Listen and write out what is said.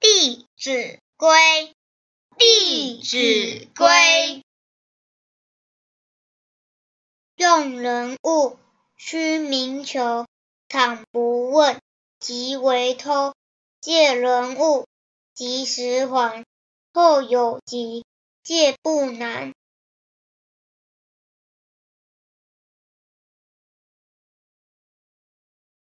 弟子规，弟子规，用人物须明求，倘不问，即为偷；借人物，及时还；后有急，借不难。